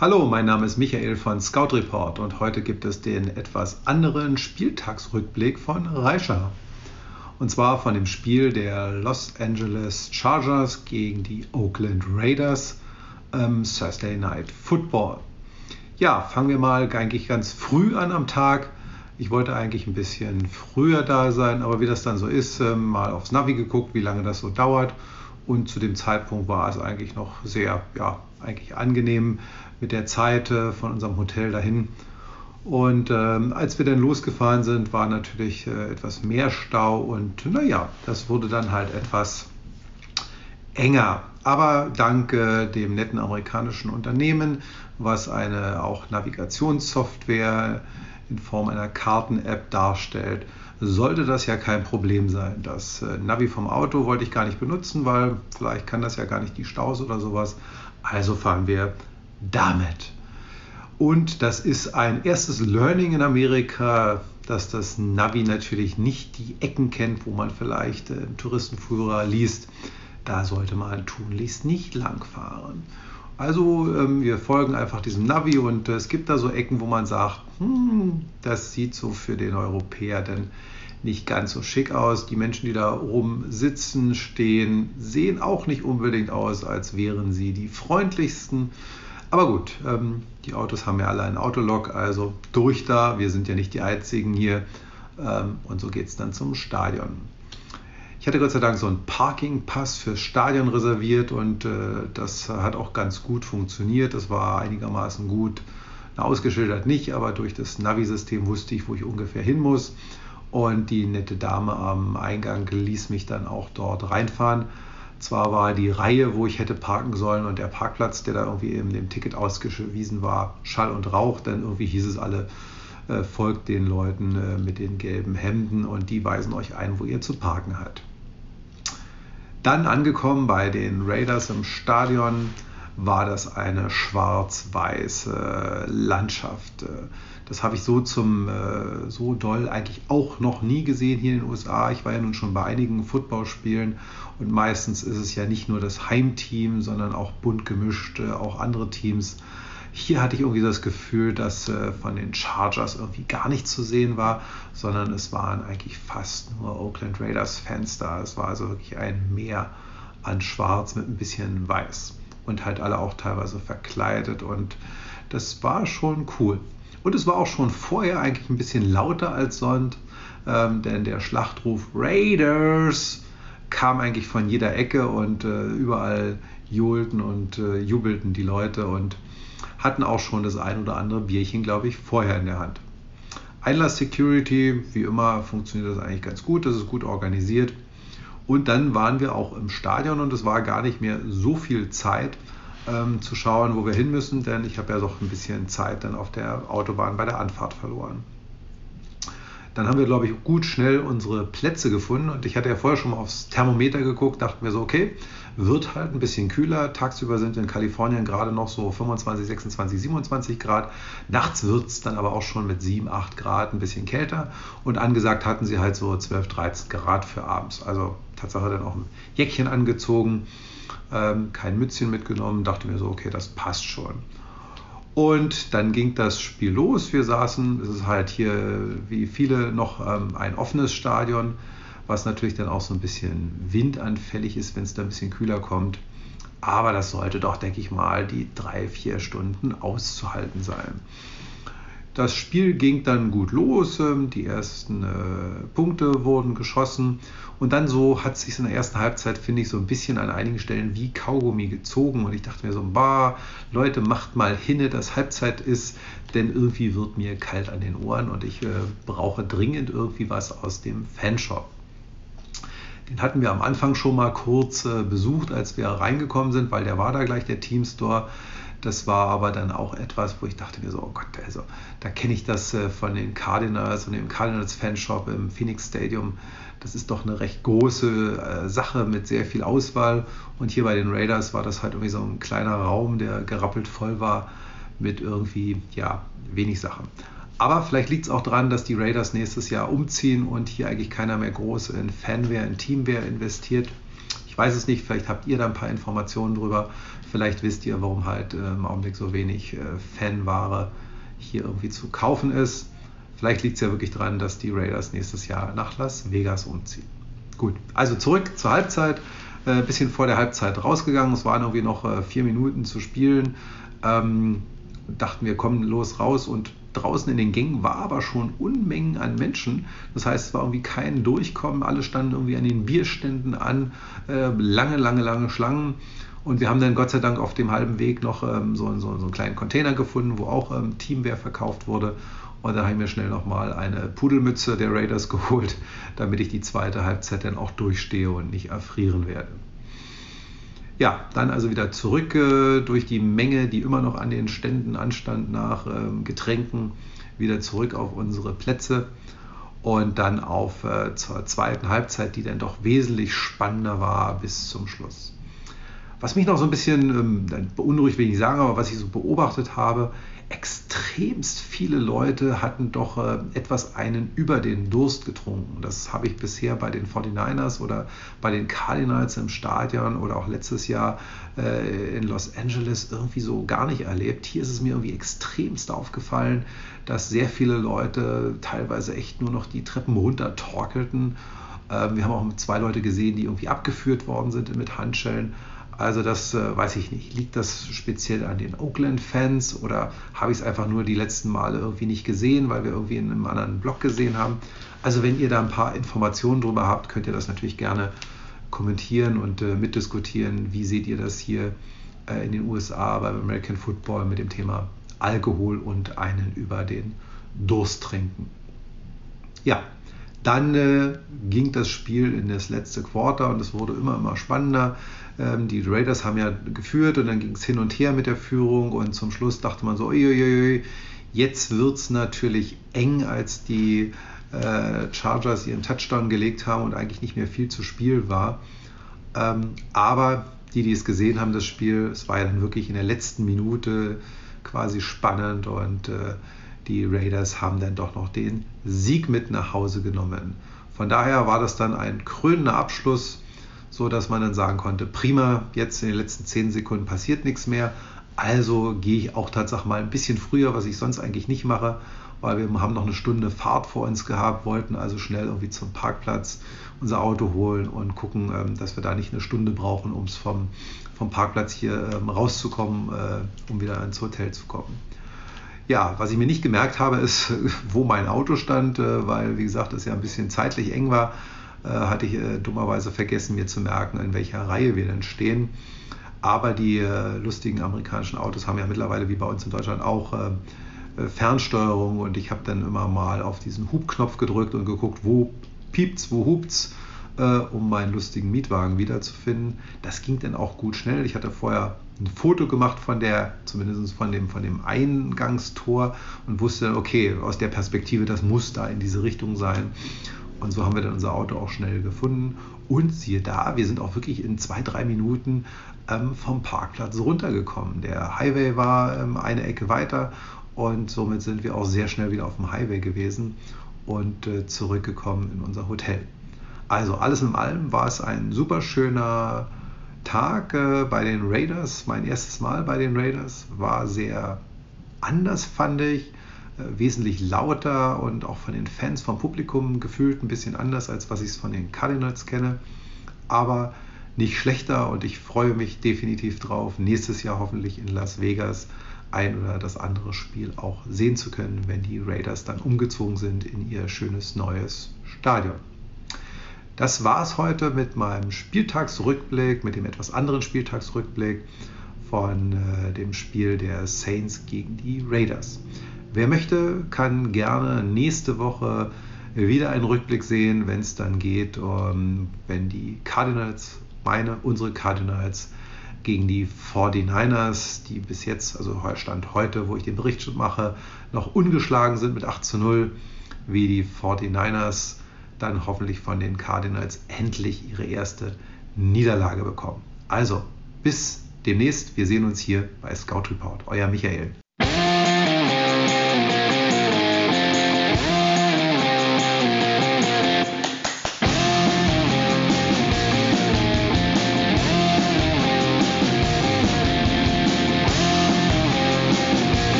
Hallo, mein Name ist Michael von Scout Report und heute gibt es den etwas anderen Spieltagsrückblick von Reischer. Und zwar von dem Spiel der Los Angeles Chargers gegen die Oakland Raiders ähm, Thursday Night Football. Ja, fangen wir mal eigentlich ganz früh an am Tag. Ich wollte eigentlich ein bisschen früher da sein, aber wie das dann so ist, ähm, mal aufs Navi geguckt, wie lange das so dauert. Und zu dem Zeitpunkt war es eigentlich noch sehr, ja, eigentlich angenehm mit der Zeit äh, von unserem Hotel dahin. Und ähm, als wir dann losgefahren sind, war natürlich äh, etwas mehr Stau und naja, das wurde dann halt etwas enger. Aber dank äh, dem netten amerikanischen Unternehmen, was eine auch Navigationssoftware in Form einer Karten-App darstellt, sollte das ja kein Problem sein. Das äh, Navi vom Auto wollte ich gar nicht benutzen, weil vielleicht kann das ja gar nicht die Staus oder sowas. Also fahren wir damit. Und das ist ein erstes Learning in Amerika, dass das Navi natürlich nicht die Ecken kennt, wo man vielleicht äh, im Touristenführer liest. Da sollte man tunlichst nicht langfahren. Also ähm, wir folgen einfach diesem Navi und äh, es gibt da so Ecken, wo man sagt, hm, das sieht so für den Europäer denn nicht ganz so schick aus. Die Menschen, die da rum sitzen, stehen, sehen auch nicht unbedingt aus, als wären sie die freundlichsten. Aber gut, ähm, die Autos haben ja alle ein Autolog, also durch da. Wir sind ja nicht die einzigen hier. Ähm, und so geht es dann zum Stadion. Ich hatte Gott sei Dank so einen Parkingpass fürs Stadion reserviert und äh, das hat auch ganz gut funktioniert. Das war einigermaßen gut ausgeschildert nicht, aber durch das Navi-System wusste ich, wo ich ungefähr hin muss. Und die nette Dame am Eingang ließ mich dann auch dort reinfahren. Zwar war die Reihe, wo ich hätte parken sollen und der Parkplatz, der da irgendwie in dem Ticket ausgewiesen war, Schall und Rauch, denn irgendwie hieß es alle, äh, folgt den Leuten äh, mit den gelben Hemden und die weisen euch ein, wo ihr zu parken habt. Dann angekommen bei den Raiders im Stadion war das eine schwarz-weiße Landschaft. Das habe ich so zum äh, so doll eigentlich auch noch nie gesehen hier in den USA. Ich war ja nun schon bei einigen Footballspielen und meistens ist es ja nicht nur das Heimteam, sondern auch bunt gemischt, äh, auch andere Teams. Hier hatte ich irgendwie das Gefühl, dass äh, von den Chargers irgendwie gar nichts zu sehen war, sondern es waren eigentlich fast nur Oakland Raiders Fans da. Es war also wirklich ein Meer an Schwarz mit ein bisschen Weiß und halt alle auch teilweise verkleidet und das war schon cool. Und es war auch schon vorher eigentlich ein bisschen lauter als sonst, ähm, denn der Schlachtruf Raiders kam eigentlich von jeder Ecke und äh, überall johlten und äh, jubelten die Leute und hatten auch schon das ein oder andere Bierchen, glaube ich, vorher in der Hand. Einlass Security, wie immer, funktioniert das eigentlich ganz gut, das ist gut organisiert. Und dann waren wir auch im Stadion und es war gar nicht mehr so viel Zeit, ähm, zu schauen, wo wir hin müssen, denn ich habe ja doch ein bisschen Zeit dann auf der Autobahn bei der Anfahrt verloren. Dann haben wir, glaube ich, gut schnell unsere Plätze gefunden und ich hatte ja vorher schon mal aufs Thermometer geguckt, dachten wir so, okay, wird halt ein bisschen kühler. Tagsüber sind in Kalifornien gerade noch so 25, 26, 27 Grad. Nachts wird es dann aber auch schon mit 7, 8 Grad ein bisschen kälter und angesagt hatten sie halt so 12, 13 Grad für abends. Also Tatsache dann auch ein Jäckchen angezogen ähm, kein Mützchen mitgenommen, dachte mir so, okay, das passt schon. Und dann ging das Spiel los. Wir saßen, es ist halt hier wie viele noch ähm, ein offenes Stadion, was natürlich dann auch so ein bisschen windanfällig ist, wenn es da ein bisschen kühler kommt. Aber das sollte doch, denke ich mal, die drei, vier Stunden auszuhalten sein. Das Spiel ging dann gut los, ähm, die ersten äh, Punkte wurden geschossen und dann so hat sich in der ersten Halbzeit, finde ich, so ein bisschen an einigen Stellen wie Kaugummi gezogen und ich dachte mir so, bah, Leute, macht mal hinne, dass Halbzeit ist, denn irgendwie wird mir kalt an den Ohren und ich äh, brauche dringend irgendwie was aus dem Fanshop. Den hatten wir am Anfang schon mal kurz äh, besucht, als wir reingekommen sind, weil der war da gleich, der Teamstore. Das war aber dann auch etwas, wo ich dachte mir so, oh Gott, also da kenne ich das äh, von den Cardinals und dem Cardinals Fanshop im Phoenix Stadium. Das ist doch eine recht große äh, Sache mit sehr viel Auswahl. Und hier bei den Raiders war das halt irgendwie so ein kleiner Raum, der gerappelt voll war mit irgendwie, ja, wenig Sachen. Aber vielleicht liegt es auch daran, dass die Raiders nächstes Jahr umziehen und hier eigentlich keiner mehr groß in Fanware, in Teamware investiert. Ich weiß es nicht, vielleicht habt ihr da ein paar Informationen drüber. Vielleicht wisst ihr, warum halt äh, im Augenblick so wenig äh, Fanware hier irgendwie zu kaufen ist. Vielleicht liegt es ja wirklich daran, dass die Raiders nächstes Jahr nach Las Vegas umziehen. Gut, also zurück zur Halbzeit. Äh, bisschen vor der Halbzeit rausgegangen. Es waren irgendwie noch äh, vier Minuten zu spielen. Ähm, dachten wir, kommen los raus und draußen in den Gängen war aber schon Unmengen an Menschen. Das heißt, es war irgendwie kein Durchkommen. Alle standen irgendwie an den Bierständen an. Äh, lange, lange, lange Schlangen. Und wir haben dann Gott sei Dank auf dem halben Weg noch ähm, so, so, so, einen kleinen Container gefunden, wo auch ähm, Teamwear verkauft wurde. Und da habe ich mir schnell nochmal eine Pudelmütze der Raiders geholt, damit ich die zweite Halbzeit dann auch durchstehe und nicht erfrieren werde. Ja, dann also wieder zurück äh, durch die Menge, die immer noch an den Ständen anstand nach ähm, Getränken, wieder zurück auf unsere Plätze und dann auf äh, zur zweiten Halbzeit, die dann doch wesentlich spannender war bis zum Schluss. Was mich noch so ein bisschen ähm, beunruhigt, will ich sagen, aber was ich so beobachtet habe, extremst viele Leute hatten doch äh, etwas einen über den Durst getrunken. Das habe ich bisher bei den 49ers oder bei den Cardinals im Stadion oder auch letztes Jahr äh, in Los Angeles irgendwie so gar nicht erlebt. Hier ist es mir irgendwie extremst aufgefallen, dass sehr viele Leute teilweise echt nur noch die Treppen runter torkelten. Äh, wir haben auch zwei Leute gesehen, die irgendwie abgeführt worden sind mit Handschellen. Also das äh, weiß ich nicht. Liegt das speziell an den Oakland-Fans oder habe ich es einfach nur die letzten Male irgendwie nicht gesehen, weil wir irgendwie in einem anderen Blog gesehen haben? Also wenn ihr da ein paar Informationen drüber habt, könnt ihr das natürlich gerne kommentieren und äh, mitdiskutieren. Wie seht ihr das hier äh, in den USA beim American Football mit dem Thema Alkohol und einen über den Durst trinken? Ja, dann äh, ging das Spiel in das letzte Quarter und es wurde immer, immer spannender. Ähm, die Raiders haben ja geführt und dann ging es hin und her mit der Führung und zum Schluss dachte man so, uiuiui, jetzt wird es natürlich eng, als die äh, Chargers ihren Touchdown gelegt haben und eigentlich nicht mehr viel zu spielen war. Ähm, aber die, die es gesehen haben, das Spiel, es war ja dann wirklich in der letzten Minute quasi spannend und äh, die Raiders haben dann doch noch den Sieg mit nach Hause genommen. Von daher war das dann ein krönender Abschluss, so dass man dann sagen konnte, prima, jetzt in den letzten zehn Sekunden passiert nichts mehr. Also gehe ich auch tatsächlich mal ein bisschen früher, was ich sonst eigentlich nicht mache, weil wir haben noch eine Stunde Fahrt vor uns gehabt, wollten also schnell irgendwie zum Parkplatz unser Auto holen und gucken, ähm, dass wir da nicht eine Stunde brauchen, um es vom, vom Parkplatz hier ähm, rauszukommen, äh, um wieder ins Hotel zu kommen. Ja, was ich mir nicht gemerkt habe, ist, wo mein Auto stand, äh, weil, wie gesagt, es ja ein bisschen zeitlich eng war, äh, hatte ich äh, dummerweise vergessen, mir zu merken, in welcher Reihe wir denn stehen. Aber die lustigen amerikanischen Autos haben ja mittlerweile, wie bei uns in Deutschland, auch Fernsteuerung und ich habe dann immer mal auf diesen Hubknopf gedrückt und geguckt, wo piept's, wo hupt's äh, um meinen lustigen Mietwagen wiederzufinden. Das ging dann auch gut schnell. Ich hatte vorher ein Foto gemacht von der, zumindest von dem, von dem Eingangstor und wusste dann, okay, aus der Perspektive, das muss da in diese Richtung sein. Und so haben wir dann unser Auto auch schnell gefunden. Und siehe da, wir sind auch wirklich in zwei, drei Minuten ähm, vom Parkplatz runtergekommen. Der Highway war ähm, eine Ecke weiter und somit sind wir auch sehr schnell wieder auf dem Highway gewesen und äh, zurückgekommen in unser Hotel. Also alles in allem war es ein super schöner Tag äh, bei den Raiders. Mein erstes Mal bei den Raiders war sehr anders, fand ich. Äh, wesentlich lauter und auch von den Fans, vom Publikum gefühlt ein bisschen anders, als was ich es von den Cardinals kenne. Aber nicht schlechter und ich freue mich definitiv drauf, nächstes Jahr hoffentlich in Las Vegas ein oder das andere Spiel auch sehen zu können, wenn die Raiders dann umgezogen sind in ihr schönes neues Stadion. Das war es heute mit meinem Spieltagsrückblick, mit dem etwas anderen Spieltagsrückblick von äh, dem Spiel der Saints gegen die Raiders. Wer möchte, kann gerne nächste Woche wieder einen Rückblick sehen, wenn es dann geht, um, wenn die Cardinals, meine, unsere Cardinals, gegen die 49ers, die bis jetzt, also Stand heute, wo ich den Bericht mache, noch ungeschlagen sind mit 8 zu 0, wie die 49ers dann hoffentlich von den Cardinals endlich ihre erste Niederlage bekommen. Also, bis demnächst. Wir sehen uns hier bei Scout Report. Euer Michael.